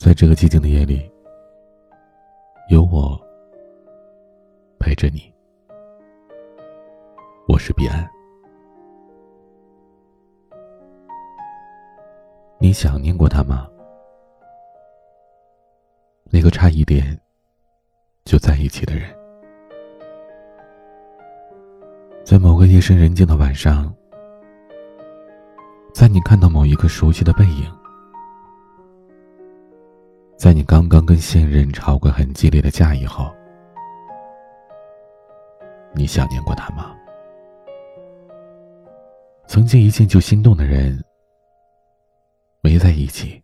在这个寂静的夜里，有我陪着你。我是彼岸。你想念过他吗？那个差一点就在一起的人，在某个夜深人静的晚上，在你看到某一个熟悉的背影，在你刚刚跟现任吵过很激烈的架以后，你想念过他吗？曾经一见就心动的人。没在一起，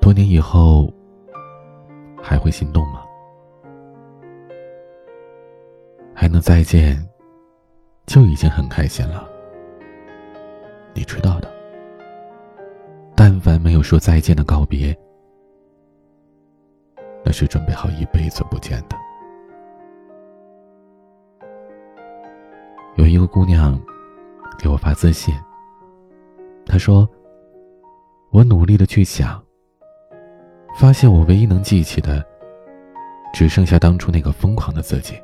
多年以后还会心动吗？还能再见，就已经很开心了。你知道的，但凡没有说再见的告别，是准备好一辈子不见的。有一个姑娘给我发私信，她说。我努力的去想，发现我唯一能记起的，只剩下当初那个疯狂的自己，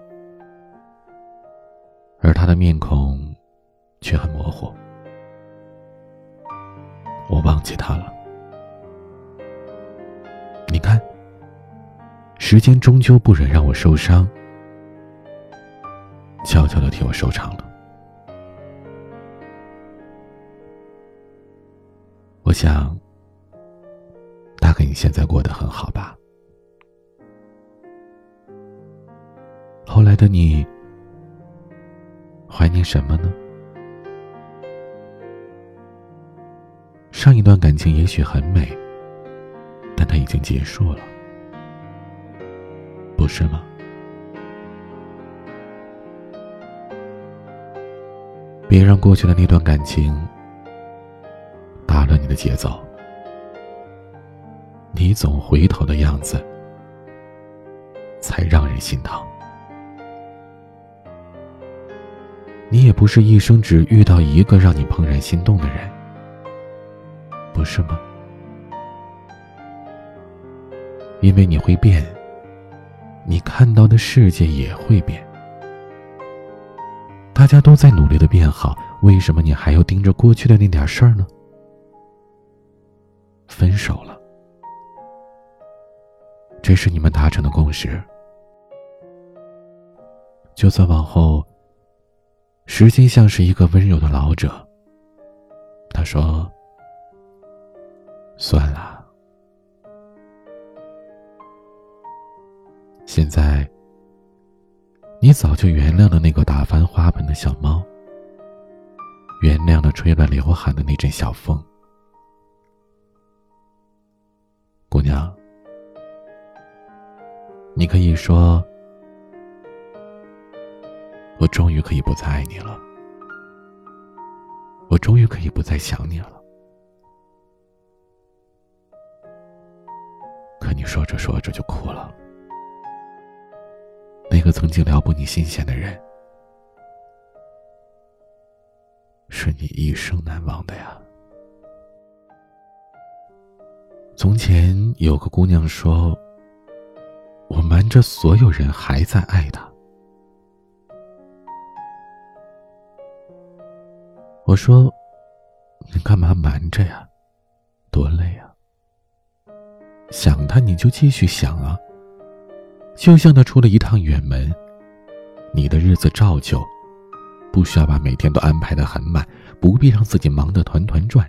而他的面孔，却很模糊。我忘记他了。你看，时间终究不忍让我受伤，悄悄的替我收场了。我想。大概你现在过得很好吧？后来的你，怀念什么呢？上一段感情也许很美，但它已经结束了，不是吗？别让过去的那段感情打乱你的节奏。你总回头的样子，才让人心疼。你也不是一生只遇到一个让你怦然心动的人，不是吗？因为你会变，你看到的世界也会变。大家都在努力的变好，为什么你还要盯着过去的那点事儿呢？分手了。这是你们达成的共识。就算往后，时间像是一个温柔的老者，他说：“算了，现在你早就原谅了那个打翻花盆的小猫，原谅了吹乱刘海的那阵小风，姑娘。”你可以说：“我终于可以不再爱你了，我终于可以不再想你了。”可你说着说着就哭了。那个曾经撩拨你心弦的人，是你一生难忘的呀。从前有个姑娘说。我瞒着所有人还在爱他。我说：“你干嘛瞒着呀？多累啊！想他你就继续想啊。就像他出了一趟远门，你的日子照旧，不需要把每天都安排的很满，不必让自己忙得团团转。”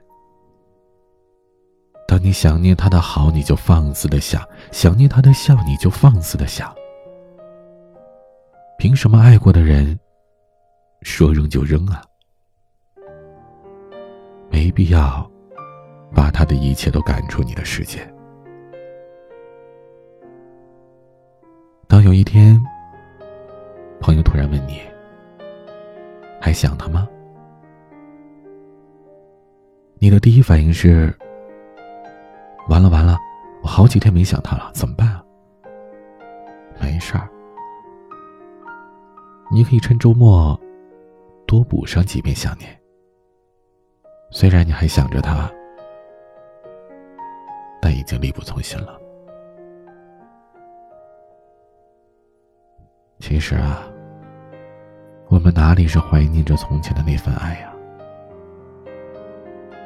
当你想念他的好，你就放肆的想；想念他的笑，你就放肆的想。凭什么爱过的人，说扔就扔啊？没必要把他的一切都赶出你的世界。当有一天，朋友突然问你：“还想他吗？”你的第一反应是。完了完了，我好几天没想他了，怎么办啊？没事儿，你可以趁周末多补上几遍想念。虽然你还想着他，但已经力不从心了。其实啊，我们哪里是怀念着从前的那份爱呀？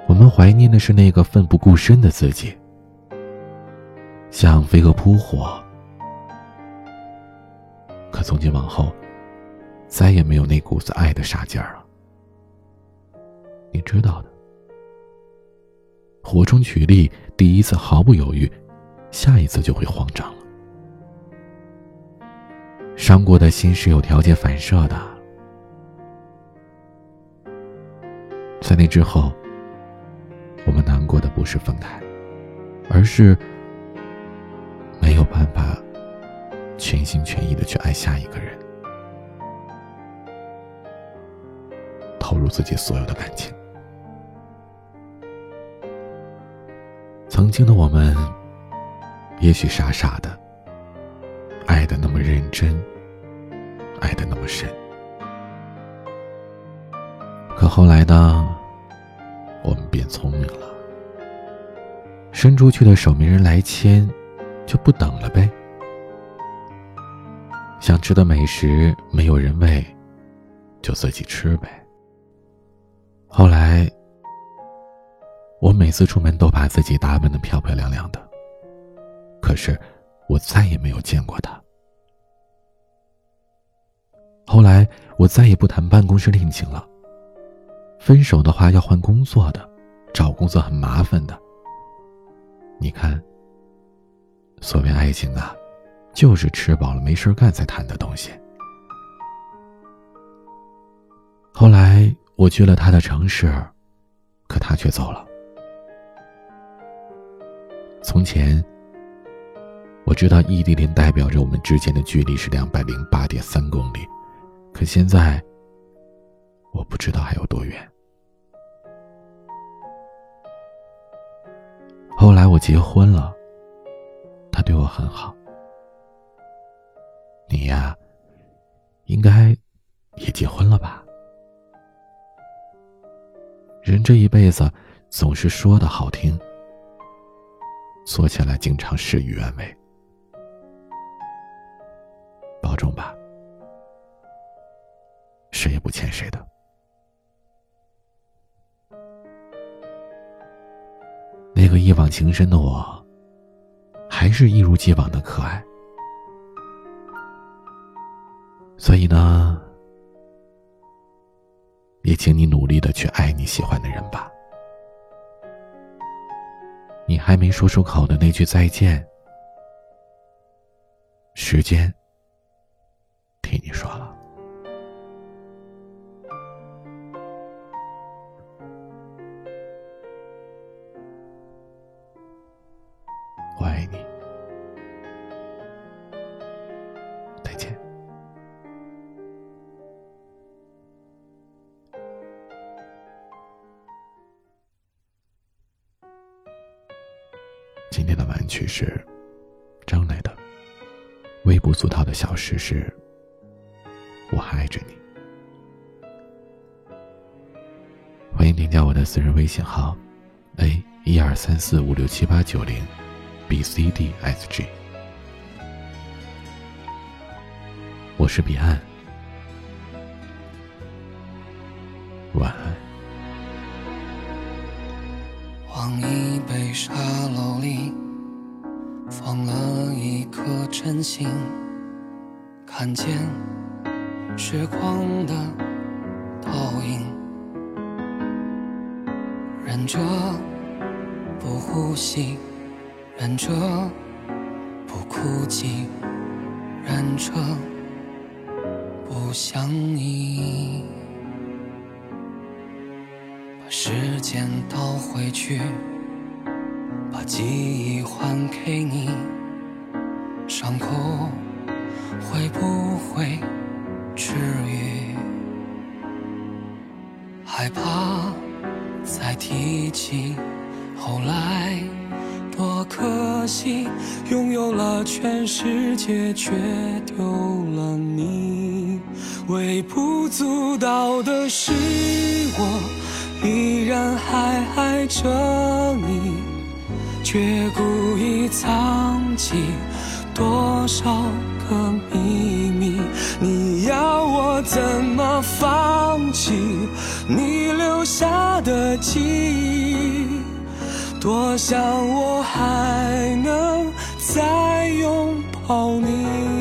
我们怀念的是那个奋不顾身的自己，像飞蛾扑火。可从今往后，再也没有那股子爱的傻劲儿了。你知道的，火中取栗，第一次毫不犹豫，下一次就会慌张了。伤过的心是有条件反射的，在那之后，我们难过的不是分开，而是没有办法全心全意的去爱下一个人，投入自己所有的感情。曾经的我们，也许傻傻的。爱的那么认真，爱的那么深，可后来呢？我们变聪明了，伸出去的手没人来牵，就不等了呗。想吃的美食没有人喂，就自己吃呗。后来，我每次出门都把自己打扮的漂漂亮亮的，可是。我再也没有见过他。后来，我再也不谈办公室恋情了。分手的话要换工作的，找工作很麻烦的。你看，所谓爱情啊，就是吃饱了没事干才谈的东西。后来，我去了他的城市，可他却走了。从前。我知道异地恋代表着我们之间的距离是两百零八点三公里，可现在我不知道还有多远。后来我结婚了，他对我很好。你呀，应该也结婚了吧？人这一辈子总是说的好听，做起来经常事与愿违。保重吧，谁也不欠谁的。那个一往情深的我，还是一如既往的可爱。所以呢，也请你努力的去爱你喜欢的人吧。你还没说出口的那句再见，时间。听你说了，爱你，再见。今天的晚曲是张磊的，微不足道的小事是。我还爱着你。欢迎添加我的私人微信号：a 一二三四五六七八九零，b c d s g。我是彼岸，晚安。往一杯沙漏里放了一颗真心，看见。时光的倒影，忍着不呼吸，忍着不哭泣，忍着不想你。把时间倒回去，把记忆还给你，伤口会不会？治愈，害怕再提起。后来多可惜，拥有了全世界，却丢了你。微不足道的是，我依然还爱着你。却故意藏起多少个秘密？你要我怎么放弃你留下的记忆？多想我还能再拥抱你。